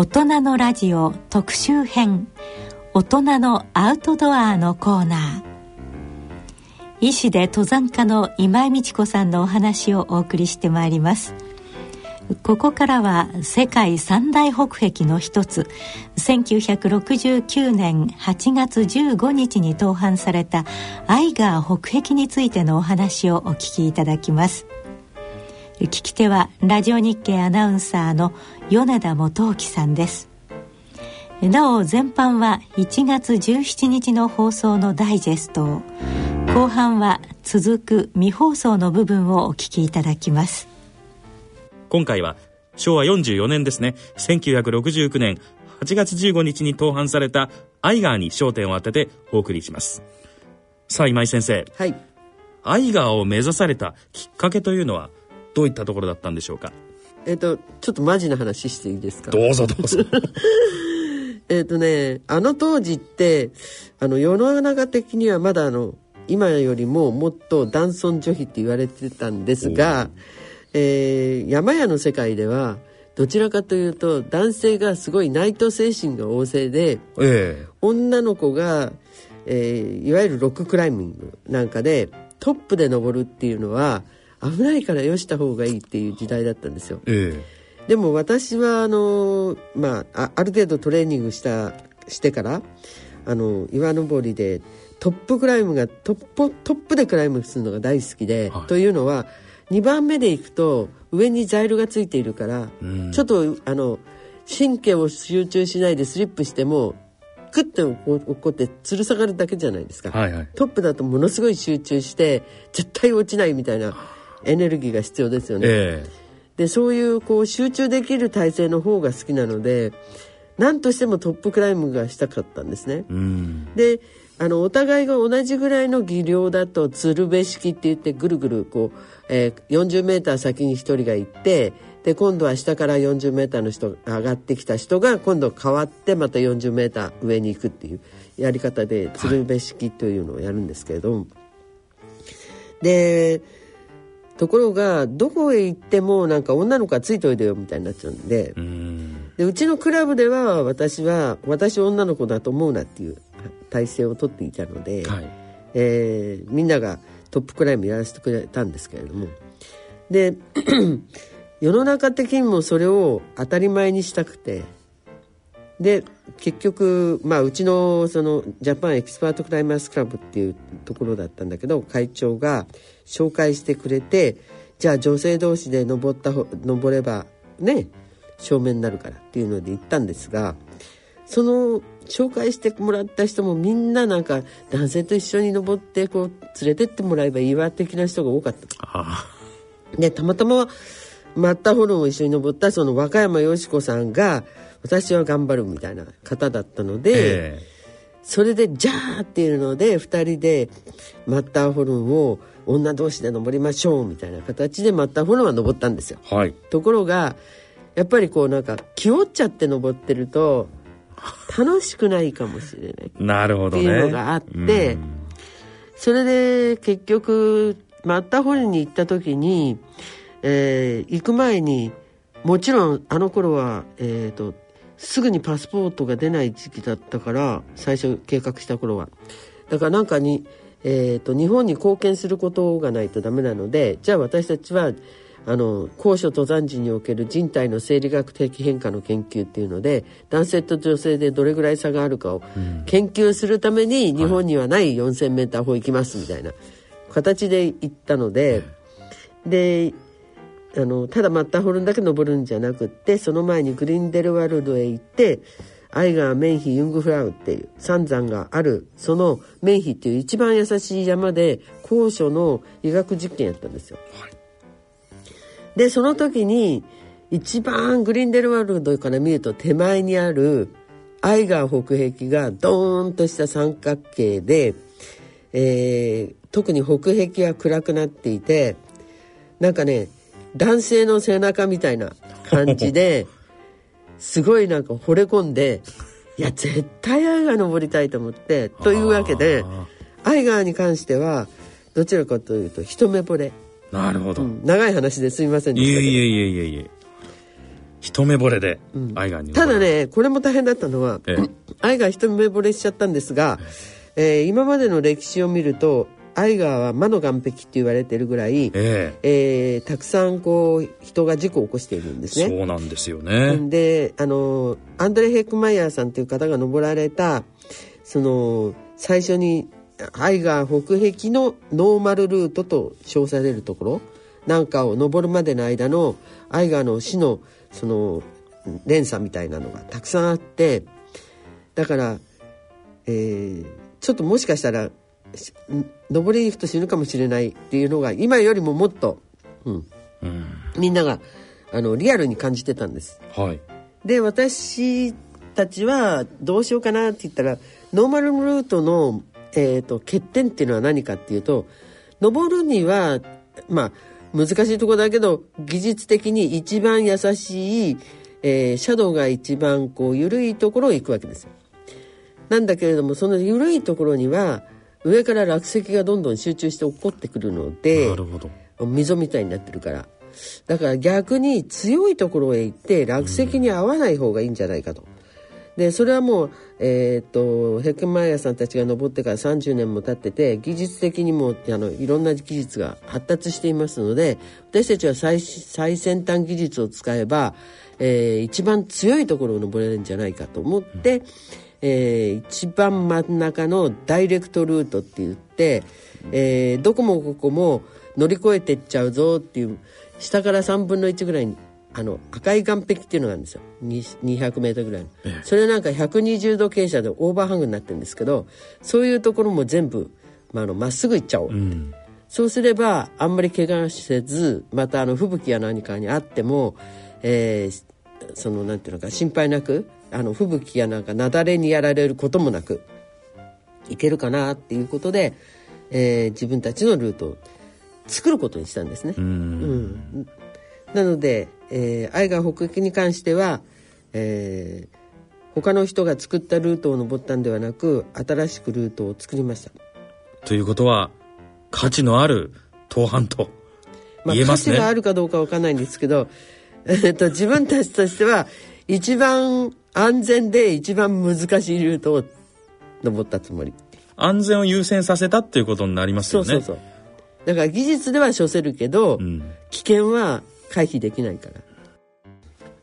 大人のラジオ特集編大人のアウトドアのコーナー。医師で登山家の今井美智子さんのお話をお送りしてまいります。ここからは世界三大北壁の一つ1969年8月15日に登板されたアイガー北壁についてのお話をお聞きいただきます。聞き手はラジオ日経アナウンサーの米田元興さんです。なお前半は1月17日の放送のダイジェスト。を後半は続く未放送の部分をお聞きいただきます。今回は昭和44年ですね。1969年8月15日に登板されたアイガーに焦点を当ててお送りします。さあ今井先生。はい。アイガーを目指されたきっかけというのはどういったところだったんでしょうか？えっ、とちょっとマジな話していいですか？どうぞどうぞ。えっとねあの当時ってあの世の中的にはまだあの今よりももっと男尊女卑って言われてたんですが、えー山屋の世界ではどちらかというと男性がすごいナイト精神が旺盛でえ。女の子が、えーいわゆるロッククライミングなんかでトップで登るっていうのは危ないからよした方がいいっていう時代だったんですよ。ええでも私はあのまああある程度トレーニングしたしてからあの岩登りでトップクライムがトップトップでクライムするのが大好きで、はいというのは2番目で行くと上にザイルがついているから、うんちょっとあの神経を集中しないでスリップしてもクッて落っこって吊る下がるだけじゃないですか。はいはいトップだとものすごい集中して絶対落ちないみたいなエネルギーが必要ですよね。えでそういうこう集中できる体制の方が好きなので何としてもトップクライムがしたかったんですね。えうんであのお互いが同じぐらいの技量だと鶴瓶式って言ってぐるぐるこう、えー、40メーター先に1人が行ってで今度は下から40メーターの人が上がってきた人が今度変わってまた40メーター上に行くっていうやり方で鶴瓶式というのをやるんですけれど、でところがどこへ行ってもなんか女の子がついておいでよみたいになっちゃうんで。うん。でうちのクラブでは私は私女の子だと思うなっていう体制をとっていたので、はい。えーみんながトップクライムやらせてくれたんですけれども。で 世の中的にもそれを当たり前にしたくてで結局、まあ、うちのそのジャパンエキスパートクライマースクラブっていうところだったんだけど会長が紹介してくれてじゃあ女性同士で登ったほ登ればね証明になるからっていうので行ったんですがその紹介してもらった人もみんななんか男性と一緒に登ってこう連れてってもらえばいいわ的な人が多かった。あでたまたまマッターホルンを一緒に登ったその和歌山よし子さんが私は頑張るみたいな方だったので、えそれで「じゃあ!」っていうので2人でマッターホルンを女同士で登りましょうみたいな形でマッターホルンは登ったんですよ。えはいところがやっぱりこうなんか気負っちゃって登ってると楽しくないかもしれない。なるほどねっていうのがあってうんそれで結局マッターホルンに行った時に、えー行く前にもちろんあの頃は、えー、とすぐにパスポートが出ない時期だったから最初計画した頃は。だからなんかに、えー、と日本に貢献することがないとダメなのでじゃあ私たちはあの高所登山時における人体の生理学的変化の研究っていうので男性と女性でどれぐらい差があるかを研究するために日本にはない 4,000m 歩行きますみたいな形で行ったので、であのただマッターホルンだけ登るんじゃなくってその前にグリンデルワルドへ行ってアイガーメンヒユングフラウっていう三山があるそのメンヒっていう一番優しい山で高所の医学実験やったんですよ。でその時に一番グリンデルワルドから見ると手前にあるアイガー北壁がドーンとした三角形で、えー特に北壁は暗くなっていてなんかね男性の背中みたいな感じですごいなんか惚れ込んでいや絶対アイガー登りたいと思ってというわけでアイガーに関してはどちらかというと一目惚れ、なるほど、うん長い話ですみませんでいしたいえいえいえいえ一目惚れでアイガーに、ただねこれも大変だったのは、ええ。アイガー一目惚れしちゃったんですが、えー今までの歴史を見るとアイガーは魔の岩壁って言われてるぐらい、ええーたくさんこう人が事故を起こしているんですえね。そうなんですよね、であのアンドレ・ヘックマイヤーさんという方が登られたその最初にアイガー北壁のノーマルルートと称されるところなんかを登るまでの間のアイガーの死のその連鎖みたいなのがたくさんあってだから、えーちょっともしかしたらし登りに行くと死ぬかもしれないっていうのが今よりももっと、うん、うんみんながあのリアルに感じてたんです。はいで私たちはどうしようかなって言ったらノーマルルートの、えー、と欠点っていうのは何かっていうと登るにはまあ難しいところだけど技術的に一番優しい、えーシャドウが一番こう緩いところを行くわけですよ。なんだけれどもその緩いところには上から落石がどんどん集中して起こってくるのでなるほど溝みたいになってるからだから逆に強いところへ行って落石に合わない方がいいんじゃないかと。でそれはもう、えーっとヘッケンマイヤーさんたちが登ってから30年も経ってて技術的にもあのいろんな技術が発達していますので私たちは最最先端技術を使えば、えー一番強いところを登れるんじゃないかと思って、えー一番真ん中のダイレクトルートって言って、えーどこもここも乗り越えてっちゃうぞっていう下から3分の1ぐらいにあの赤い岸壁っていうのがあるんですよ。に200メートルぐらいの、それなんか120度傾斜でオーバーハングになってるんですけどそういうところも全部まああのまっすぐ行っちゃおう、うん。そうすればあんまり怪我せずまたあの吹雪や何かにあっても、えーそのなんていうのか心配なくあの吹雪やなんか雪崩にやられることもなくいけるかなっていうことで、えー自分たちのルートを作ることにしたんですね。うんうんなので、えー、アイガー北域に関しては、えー他の人が作ったルートを登ったんではなく新しくルートを作りました。ということは価値のある登坂とまあ、言えますね、価値があるかどうかわかんないんですけど、えっと、自分たちとしては一番安全で一番難しいルートを登ったつもり。安全を優先させたっていうことになりますよねそうそうそう。だから技術では処せるけど、うん危険は回避できないから。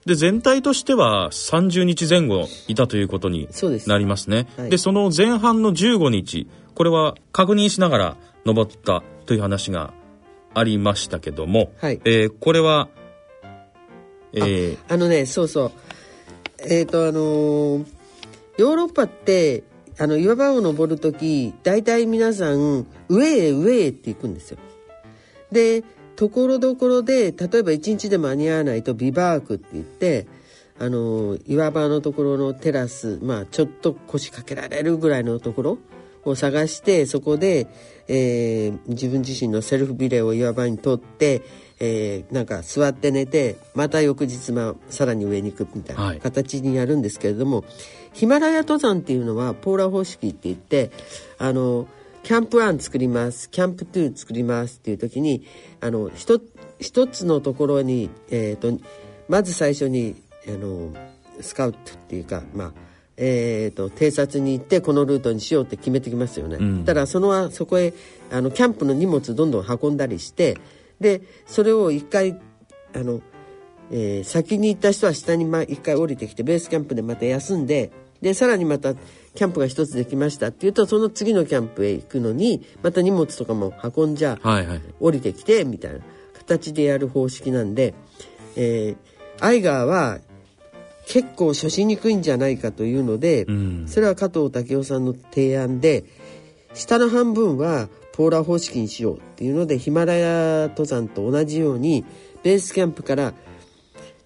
で全体としては30日前後いたということになりますねはいでその前半の15日これは確認しながら登ったという話がありましたけども、はいえーこれはえーあのね、そうそう。えっ、と、あのヨーロッパって、あの、岩場を登るとき、大体皆さん、上へ上へって行くんですよ。で、ところどころで、例えば一日で間に合わないとビバークって言って、あの岩場のところのテラス、まあ、ちょっと腰掛けられるぐらいのところを探して、そこで、えー自分自身のセルフビレを岩場に取って、えーなんか座って寝てまた翌日、まあ、さらに上に行くみたいはない形にやるんですけれども、ヒマラヤ登山っていうのはポーラー方式って言ってあのキャンプ1作りますキャンプ2作りますっていう時にあの一一つのところに、えー、とまず最初にあのスカウトっていうかまあえー、と偵察に行ってこのルートにしようって決めてきますよね。んただそのそこへあのキャンプの荷物どんどん運んだりしてでそれを一回あの、えー先に行った人は下にま一回降りてきてベースキャンプでまた休んででさらにまたキャンプが一つできましたっていうとその次のキャンプへ行くのにまた荷物とかも運んじゃはいはい。降りてきてみたいな形でやる方式なんで、えーアイガーは結構初しにくいんじゃないかというので、うん。それは加藤武雄さんの提案で下の半分はポーラー方式にしようっていうのでヒマラヤ登山と同じようにベースキャンプから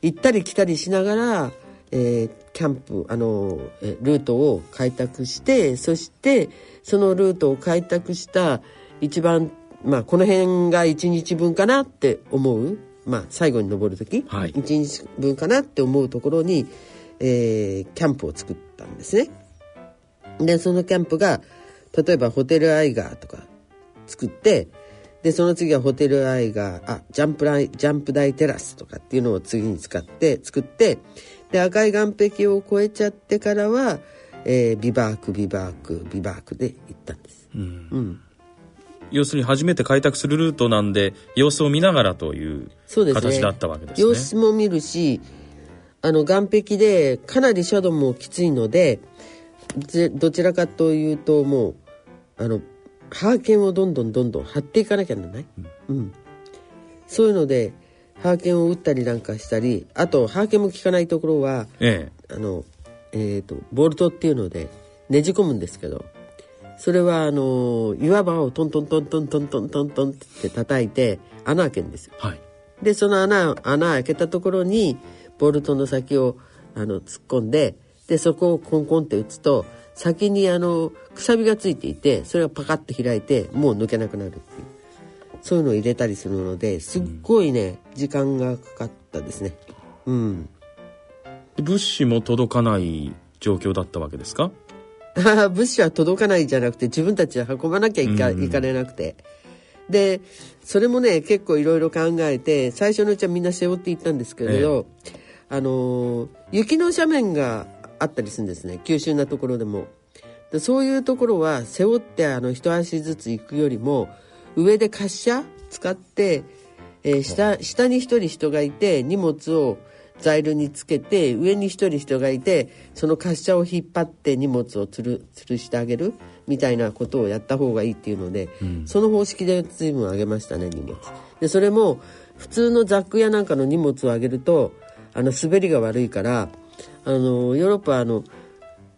行ったり来たりしながら、えーキャンプあのえルートを開拓してそしてそのルートを開拓した一番まあこの辺が1日分かなって思う、まあ、最後に登る時、はい1日分かなって思うところに、えーキャンプを作ったんですね。でそのキャンプが例えばホテルアイガーとか作ってでその次はホテルアイガーあジャンプライジャンプ台テラスとかっていうのを次に使って作ってで赤い岸壁を越えちゃってからは、えービバークビバークビバークで行ったんです、うん。要するに初めて開拓するルートなんで様子を見ながらという形だったわけですね。様子も見るしあの岸壁でかなりシャドウもきついのでぜどちらかというともうあのハーケンをどんどんどんどん張っていかなきゃならない、うん。そういうのでハーケンを打ったりなんかしたりあとハーケンも効かないところはえあの、えー、とボルトっていうのでねじ込むんですけどそれはあの岩場をトントントントントントントントンって叩いて穴開けるんですよ。えはい。でその穴穴開けたところにボルトの先をあの突っ込んででそこをコンコンって打つと先にあのくさびがついていてそれがパカッと開いてもう抜けなくなるっていう。そういうのを入れたりするのですっごいね、時間がかかったですね。うん。物資も届かない状況だったわけですか？物資は届かないじゃなくて自分たちで運ばなきゃいか,、いかれなくて。でそれもね結構いろいろ考えて最初のうちはみんな背負っていったんですけれど、あのー雪の斜面があったりするんですね。急峻なところでも。でそういうところは背負ってあの一足ずつ行くよりも上で滑車使って、えー下下に一人人がいて荷物をザイルにつけて上に一人人がいてその滑車を引っ張って荷物をつる吊るしてあげるみたいなことをやった方がいいっていうので、その方式で随分上げましたね荷物。でそれも普通のザックやなんかの荷物を上げるとあの滑りが悪いからあのヨーロッパはあの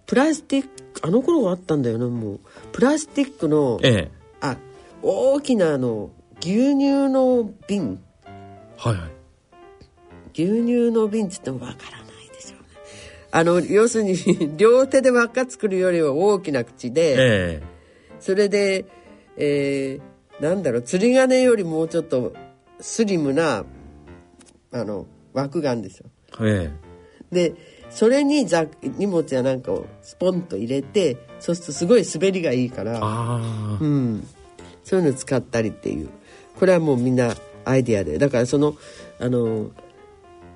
プラスティックあの頃はあったんだよなもう。プラスティックのええ。あ大きなあの牛乳の瓶。はいはい。牛乳の瓶っつってもわからないでしょうね。あの要するに 両手で輪っか作るよりは大きな口で、え。それで、えーなんだろう釣り鐘よりもうちょっとスリムなあの枠があるんですよ。ええ。でそれにざ荷物やなんかをスポンと入れてそうするとすごい滑りがいいからうん、そういうの使ったりっていう。これはもうみんなアイディアで。だからそのあの、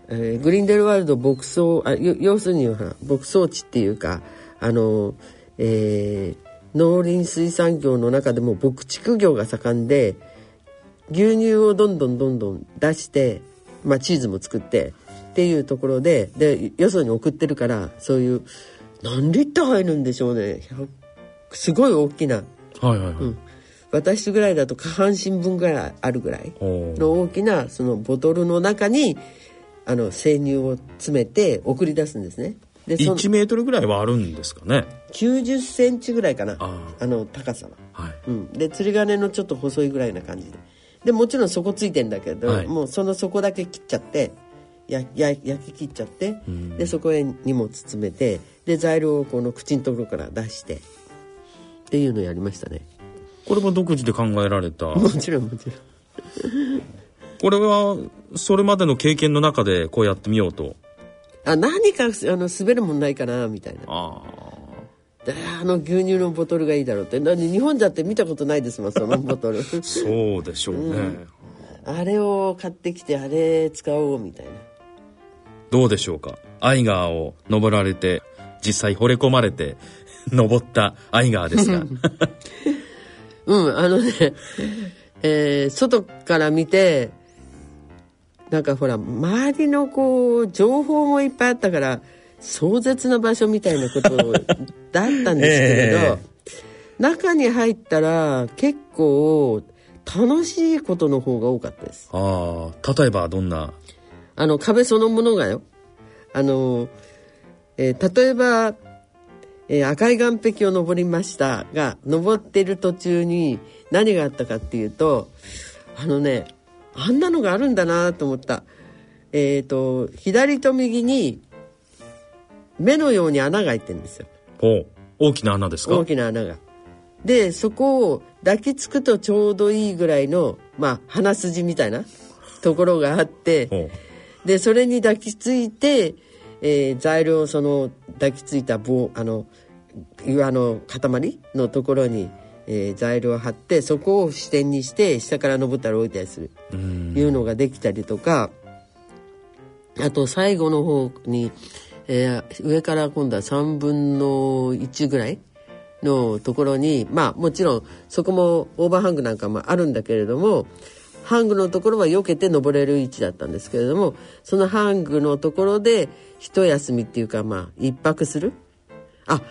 えーグリーンデルワールド牧草あよ要するには牧草地っていうかあの、えー農林水産業の中でも牧畜業が盛んで牛乳をどんどんどんどん出して、まあ、チーズも作ってっていうところででよそに送ってるからそういう何リッター入るんでしょうね。100すごい大きな。はいはいはい、うん。私ぐらいだと下半身分ぐらいあるぐらいの大きなそのボトルの中にあの生乳を詰めて送り出すんですね。でその1メートルぐらいはあるんですかね。90センチぐらいかな。ああ。の高さは、はい。うん、で釣り鐘のちょっと細いぐらいな感じで。でもちろん底ついてんだけど、はい。もうその底だけ切っちゃって焼き切っちゃってでそこへ荷物詰めてで材料をこの口のところから出してっていうのをやりましたね。これも独自で考えられた。もちろんもちろん。これはそれまでの経験の中でこうやってみようと。あ何かあの滑るもんないかなみたいな。あであの牛乳のボトルがいいだろうって。だって日本じゃって見たことないですもんそのボトル。あ そうでしょうね、あれを買ってきてあれ使おうみたいなどうでしょうか？アイガーを登られて実際惚れ込まれて 登ったアイガーですが。うんあのね、えー外から見てなんかほら周りのこう情報もいっぱいあったから壮絶な場所みたいなことだったんですけれど、え中に入ったら結構楽しいことの方が多かったです。ああ例えばどんなあの壁そのものがよ。あの、えー例えば、えー赤い岸壁を登りましたが登ってる途中に何があったかっていうとあのねあんなのがあるんだなと思った。えっ、と左と右に目のように穴が開いてるんですよ。お大きな穴ですか？大きな穴が。でそこを抱きつくとちょうどいいぐらいのまあ鼻筋みたいなところがあっておでそれに抱きついて、えー材料をその抱きついた棒あの岩の塊のところに、えー材料を貼ってそこを支点にして下から登ったり降りたりする。ういうのができたりとかあと最後の方に、えー上から今度は3分の1ぐらいのところにまあもちろんそこもオーバーハングなんかもあるんだけれどもハングのところは避けて登れる位置だったんですけれどもそのハングのところで一休みっていうかまあ一泊する？あ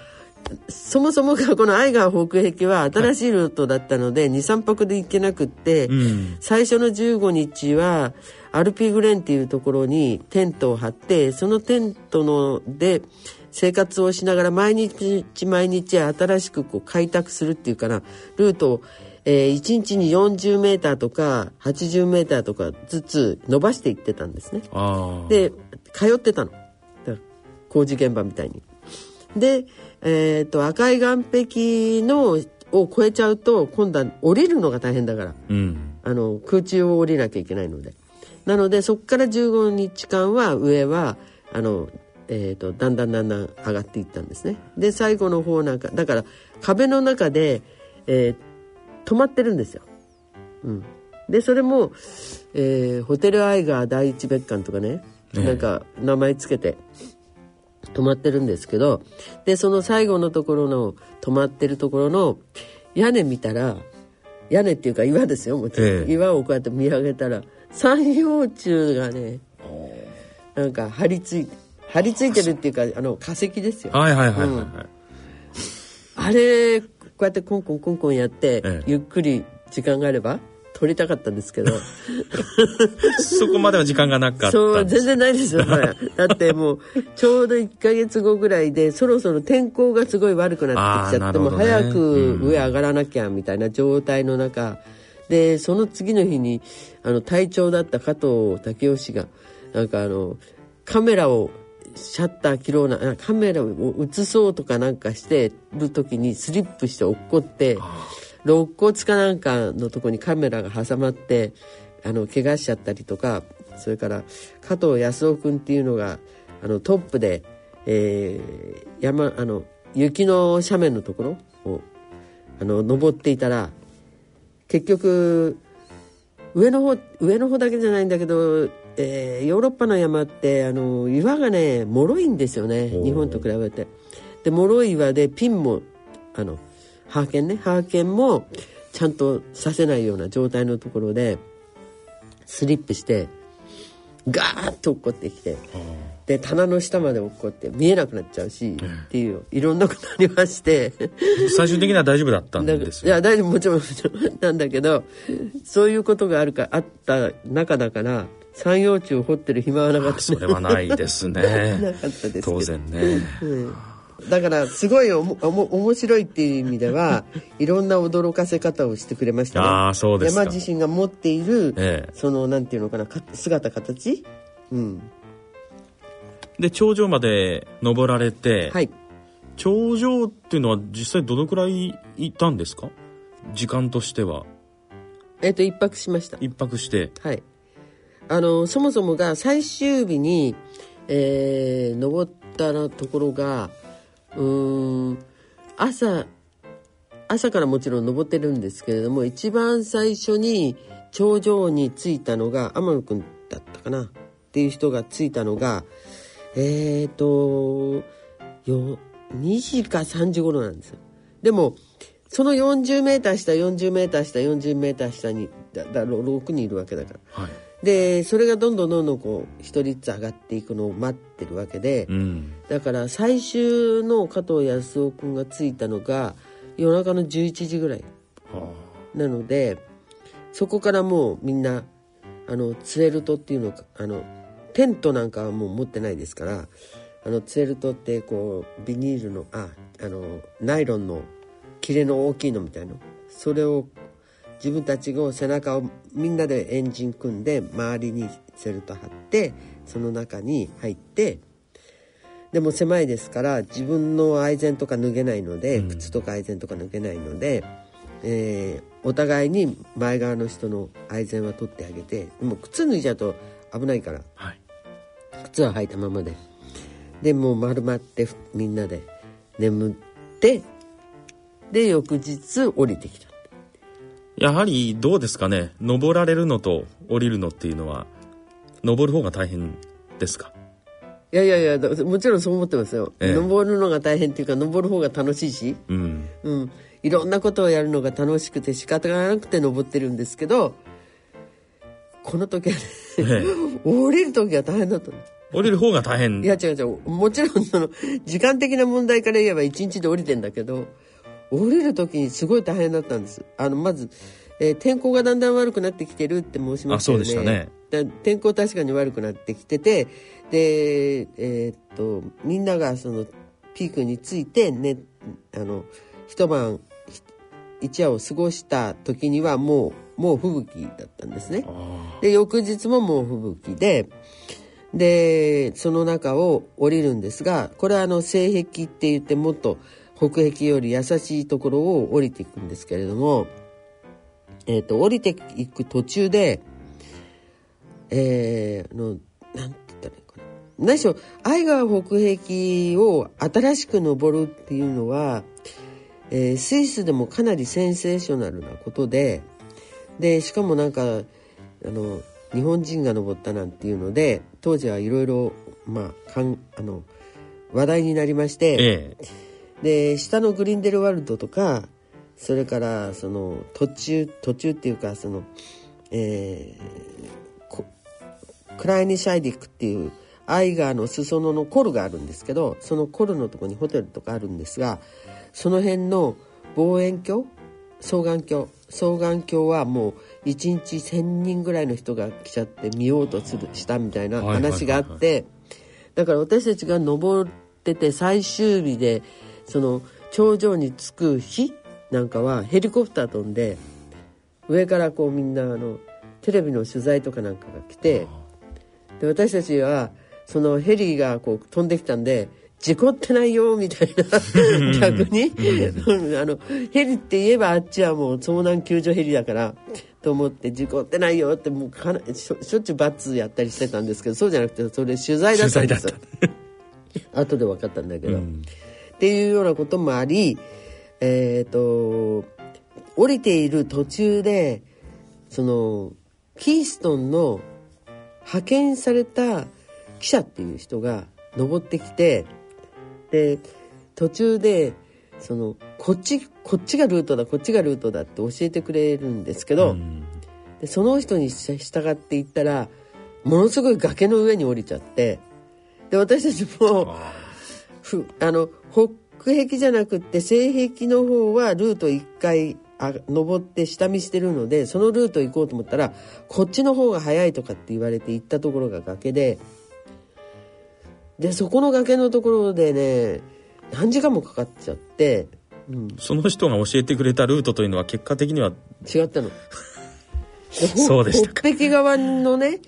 そもそもがこのアイガー北壁は新しいルートだったので、23泊で行けなくって、うん。最初の15日はアルピーグレンっていうところにテントを張ってそのテントので生活をしながら毎日毎日新しくこう開拓するっていうかなルートを、えー1日に40メーターとか80メーターとかずつ伸ばしていってたんですね。で通ってたの。工事現場みたいに。で、えー、と赤い岸壁のを越えちゃうと今度は降りるのが大変だから。うん。あの空中を降りなきゃいけないので。なのでそこから15日間は上はあの、えー、とだんだんだんだん上がっていったんですね。で最後の方なんかだから壁の中で、えー止まってるんですよ、うん、でそれも、えーホテルアイガー第一別館とかね、ええ。なんか名前つけて止まってるんですけどでその最後のところの止まってるところの屋根見たら屋根っていうか岩ですよもちろん、ええ。岩をこうやって見上げたら三葉虫がねなんか張り付い張り付いてるっていうかあの化石ですよ。はいはいはいはい、はい。あれこうやってコンコンコンコンやって、ええ。ゆっくり時間があれば撮りたかったんですけど。そこまでは時間がなかったそう全然ないですよだ。ってもうちょうど1ヶ月後ぐらいでそろそろ天候がすごい悪くなってきちゃって、ね。早く上上がらなきゃみたいな状態の中、でその次の日にあの隊長だった加藤武雄氏がなんかあのカメラをシャッター切ろうなあカメラを映そうとかなんかしてる時にスリップして落っこって肋骨かなんかのとこにカメラが挟まってあの怪我しちゃったりとかそれから加藤康夫君っていうのがあのトップで、えー山あの雪の斜面のところをあの登っていたら結局上の方上の方だけじゃないんだけど、えーヨーロッパの山ってあの岩がね脆いんですよね。日本と比べて。で脆い岩でピンもあのハーケンね。ハーケンもちゃんとさせないような状態のところでスリップしてガーッと落っこってきてで棚の下まで落っこって見えなくなっちゃうし、っていういろんなことありまして。最終的には大丈夫だったんですよ。いや大丈夫もちろんもちろん。なんだけどそういうことがあるかあった中だから山陽地を掘ってる暇はなかった、ね、それはないです なねかったです当然ね。うん。だからすごいおもおも面白いっていう意味では いろんな驚かせ方をしてくれましたね。ああそうですか。山自身が持っている、ええ。そのなんていうのかなか姿形？うん。で頂上まで登られて、はい。頂上っていうのは実際どのくらい行ったんですか？時間としては。えっ、と一泊しました。一泊して。はい。あの、そもそもが最終日に、えー、登ったところが、うん、朝、朝からもちろん登ってるんですけれども、一番最初に頂上に着いたのが、天野くんだったかなっていう人が着いたのが、えーと、よ、2時か3時頃なんですよ。でも、その40メーター下、40メーター下、40メーター下に、だ、だ、6人いるわけだから。はいでそれがどんどんどんどんこう一人ずつ上がっていくのを待ってるわけで、うん。だから最終の加藤康夫君が着いたのが夜中の11時ぐらい。はなのでそこからもうみんなあのツエルトっていうのかあのテントなんかはもう持ってないですからあのツエルトってこうビニールのああのナイロンの切れの大きいのみたいなそれを自分たちが背中をみんなでエンジン組んで周りにツエルト貼ってその中に入ってでも狭いですから自分の愛禅とか脱げないので、うん。靴とか愛禅とか脱げないので、えーお互いに前側の人の愛禅は取ってあげてでも靴脱いじゃうと危ないからはい。靴は履いたままで。でもう丸まってふみんなで眠ってで翌日降りてきたやはりどうですかね？登られるのと降りるのっていうのは登る方が大変ですか？いやいやいやだもちろんそう思ってますよ、ええ。登るのが大変っていうか登る方が楽しいし、うん。うん、いろんなことをやるのが楽しくて仕方がなくて登ってるんですけどこの時はねええ。降りる時は大変だったの。降りる方が大変。いや違う違う。もちろんその時間的な問題から言えば一日で降りてんだけど降りる時にすごい大変だったんです。あのまず、えー天候がだんだん悪くなってきてるって申しましたよね。したね。だ天候確かに悪くなってきててでえーっとみんながそのピークについてねあの一晩ひ一夜を過ごした時にはもうもう吹雪だったんですね。あで翌日ももう吹雪ででその中を降りるんですがこれはあの西壁って言ってもっと北壁より優しいところを降りていくんですけれども、えー、と降りていく途中でえー、あのなんて言ったらいいかな。何しろ愛川北壁を新しく登るっていうのは、えースイスでもかなりセンセーショナルなことででしかもなんかあの日本人が登ったなんていうので当時はいろいろまあかんあの話題になりまして、ええ。で下のグリンデルワルドとかそれからその途中途中っていうかそのえーこクライニシャイディックっていうアイガーの裾野のコルがあるんですけどそのコルのとこにホテルとかあるんですがその辺の望遠鏡双眼鏡双眼鏡はもう1日1,000人ぐらいの人が来ちゃって見ようとするしたみたいな話があってだから私たちが登ってて最終日でその頂上に着く日なんかはヘリコプター飛んで上からこうみんなあのテレビの取材とかなんかが来てで私たちはそのヘリがこう飛んできたんで事故ってないよみたいな逆にうん。あのヘリって言えばあっちはもう遭難救助ヘリだからと思って事故ってないよってもうかなしょしょっちゅうバツやったりしてたんですけどそうじゃなくてそれ取材だったんですよ。取後で分かったんだけど、うんっていうようなこともありえっ、と降りている途中でそのキーストンの派遣された記者っていう人が登ってきてで途中でそのこっちこっちがルートだこっちがルートだって教えてくれるんですけど、うん。でその人に従っていったらものすごい崖の上に降りちゃってで私たちもあ。ふあの北壁じゃなくって西壁の方はルート1回あ登って下見してるのでそのルート行こうと思ったらこっちの方が早いとかって言われて行ったところが崖ででそこの崖のところでね何時間もかかっちゃって、うん、その人が教えてくれたルートというのは結果的には違ったの。そうでしたか。北壁側のね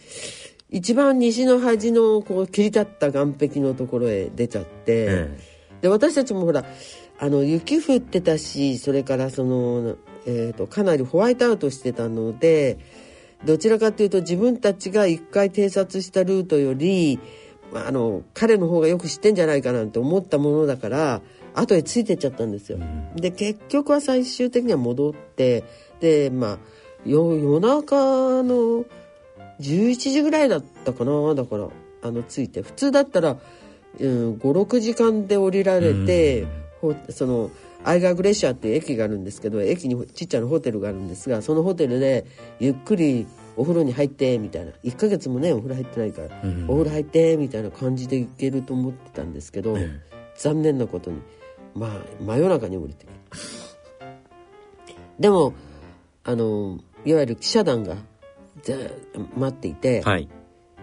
一番西の端のこう切り立った岸壁のところへ出ちゃって、えで私たちもほらあの雪降ってたしそれからその、えー、とかなりホワイトアウトしてたのでどちらかというと自分たちが一回偵察したルートよりまああの彼の方がよく知ってんじゃないかなんて思ったものだから後へついてっちゃったんですよ。で結局は最終的には戻ってでまあよ夜中の11時ぐらいだったかなだからあの着いて普通だったら、うん、56時間で降りられて、ほそのアイガーグレシアっていう駅があるんですけど駅にちっちゃなホテルがあるんですがそのホテルでゆっくりお風呂に入ってみたいな。1ヶ月もねお風呂入ってないから、うん。お風呂入ってみたいな感じで行けると思ってたんですけど、え残念なことにまあ真夜中に降りてくる。でもあのいわゆる記者団が待っていて、はい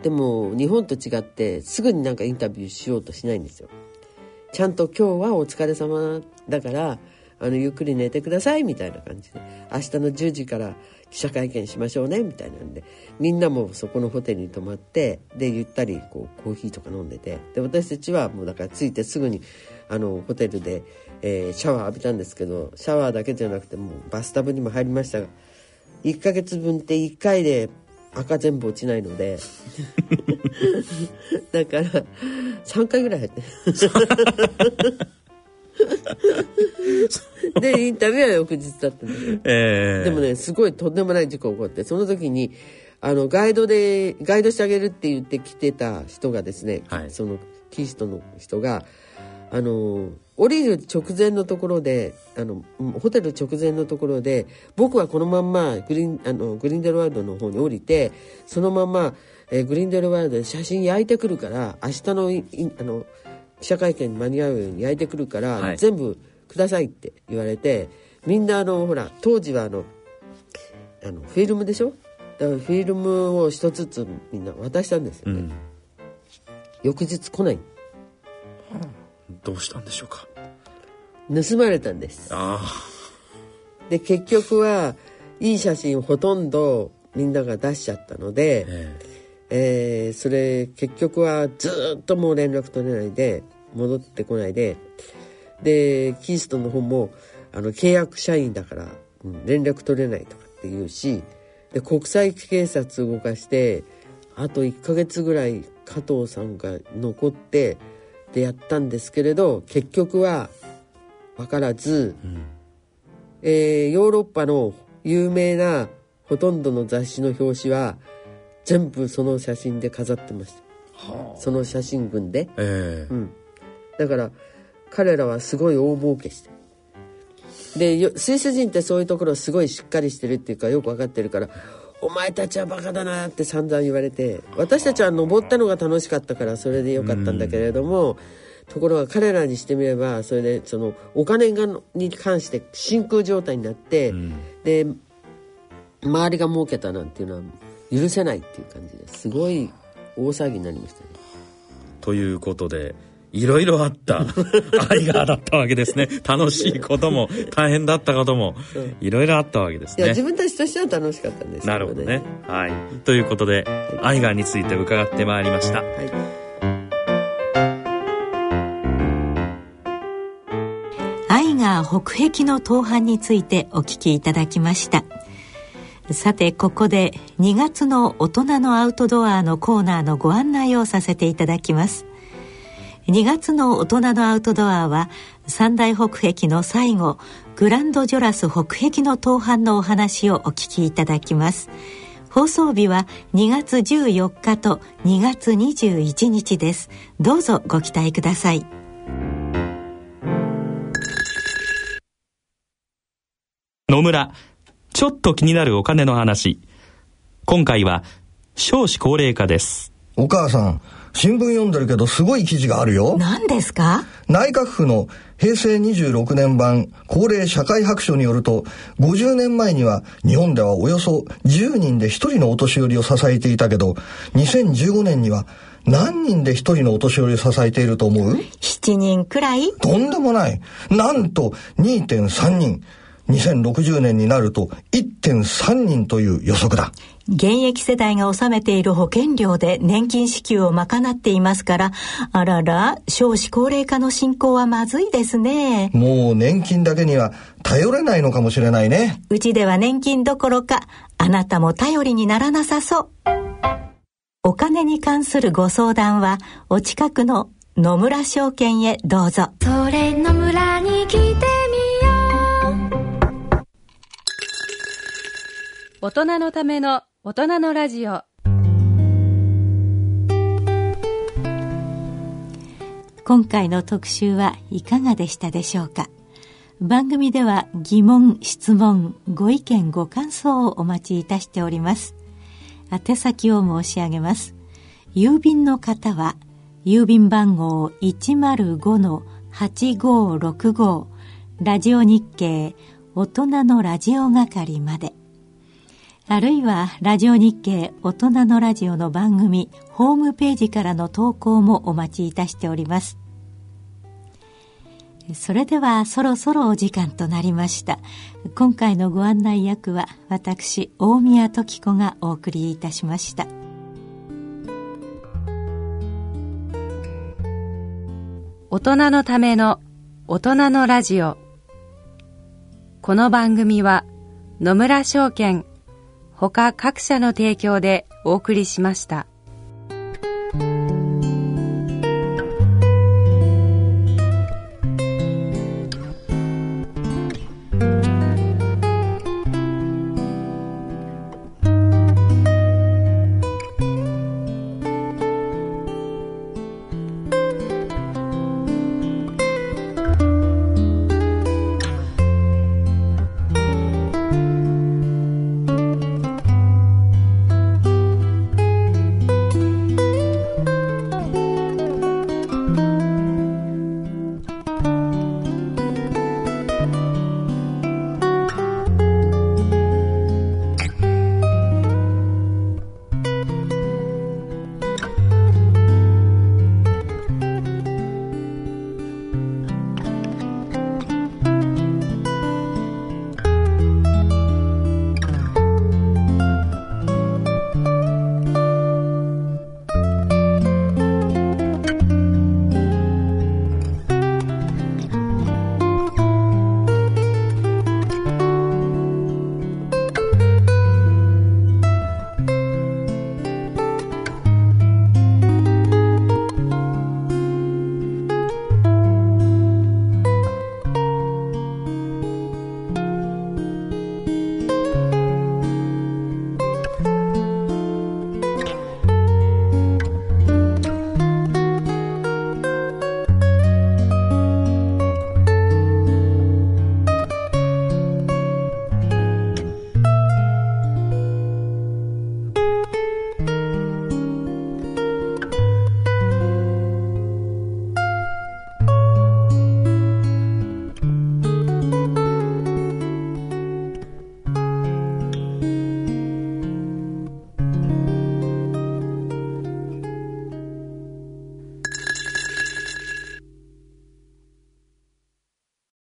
でも日本と違ってすぐになんかインタビューしようとしないんですよ。ちゃんと今日はお疲れ様だからあのゆっくり寝てくださいみたいな感じで。明日の10時から記者会見しましょうねみたいなんで。みんなもそこのホテルに泊まってでゆったりこうコーヒーとか飲んでて。で私たちはもうだから着いてすぐにあのホテルで、えーシャワー浴びたんですけどシャワーだけじゃなくてもうバスタブにも入りましたが1ヶ月分って1回で赤全部落ちないので。だから3回ぐらい入って。でインタビューは翌日だったんだけど、えー、でもねすごいとんでもない事故起こってその時にあのガイドでガイドしてあげるって言って来てた人がですね、はい。そのキーストの人があの降りる直前のところであのうんホテル直前のところで僕はこのまんまグリーンあのグリーンデルワールドの方に降りてそのまま、えーグリーンデルワールドで写真焼いてくるから明日のいいあの記者会見に間に合うように焼いてくるから、はい。全部くださいって言われてみんなあのほら当時はあのあのフィルムでしょ？だからフィルムを一つずつみんな渡したんですよね、うん。翌日来ないどうしたんでしょうか？盗まれたんです。あで結局はいい写真をほとんどみんなが出しちゃったのあで、ええ。ーそれ結局はずーっともう連絡取れないで戻ってこないででキーストの方もあの契約社員だから、うん連絡取れないとかって言うしで国際警察動かしてあと1ヶ月ぐらい加藤さんが残ってでやったんですけれど結局は分からず、えーヨーロッパの有名なほとんどの雑誌の表紙は全部その写真で飾ってました。はあ。その写真群で、ええ。うん、だから彼らはすごい大儲けして。でよスイス人ってそういうところすごいしっかりしてるっていうかよく分かってるから「お前たちはバカだな」って散々言われて私たちは登ったのが楽しかったからそれでよかったんだけれども、ところが彼らにしてみればそれでそのお金がに関して真空状態になって、んで周りが儲けたなんていうのは許せないっていう感じですごい大騒ぎになりましたね。ということでいろいろあった。アイガーだったわけですね。楽しいことも大変だったこともいろいろあったわけですいや自ね分たちとしては楽しかったんです。けなるほどね。はい。ということでアイガーについて伺ってまいりました。はい。アイガー北壁の盗犯についてお聞きいただきました。さてここで2月の大人のアウトドアのコーナーのご案内をさせていただきます2月の大人のアウトドアは三大北壁の最後グランドジョラス北壁の盗犯のお話をお聞きいただきます。放送日は2月14日と2月21日です。どうぞご期待ください。野村ちょっと気になるお金の話。今回は少子高齢化です。お母さん、新聞読んでるけどすごい記事があるよ。何ですか？内閣府の平成26年版高齢社会白書によると、50年前には日本ではおよそ10人で1人のお年寄りを支えていたけど、2015年には何人で1人のお年寄りを支えていると思う？7人くらい？とんでもない。なんと2.3人。2060年になると1.3人という予測だ。現役世代が納めている保険料で年金支給を賄っていますから、あらら、少子高齢化の進行はまずいですね。もう年金だけには頼れないのかもしれないね。うちでは年金どころか、あなたも頼りにならなさそう。お金に関するご相談は、お近くの野村証券へどうぞ。それの村に来て大人のための大人のラジオ今回の特集はいかがでしたでしょうか？番組では疑問、質問、ご意見、ご感想をお待ちいたしております。宛先を申し上げます。郵便の方は、郵便番号105-8565ラジオ日経大人のラジオ係まで。あるいは、ラジオ日経大人のラジオの番組、ホームページからの投稿もお待ちいたしております。それでは、そろそろお時間となりました。今回のご案内役は、私、大宮時子がお送りいたしました。大人のための大人のラジオこの番組は野村証券他各社の提供でお送りしました。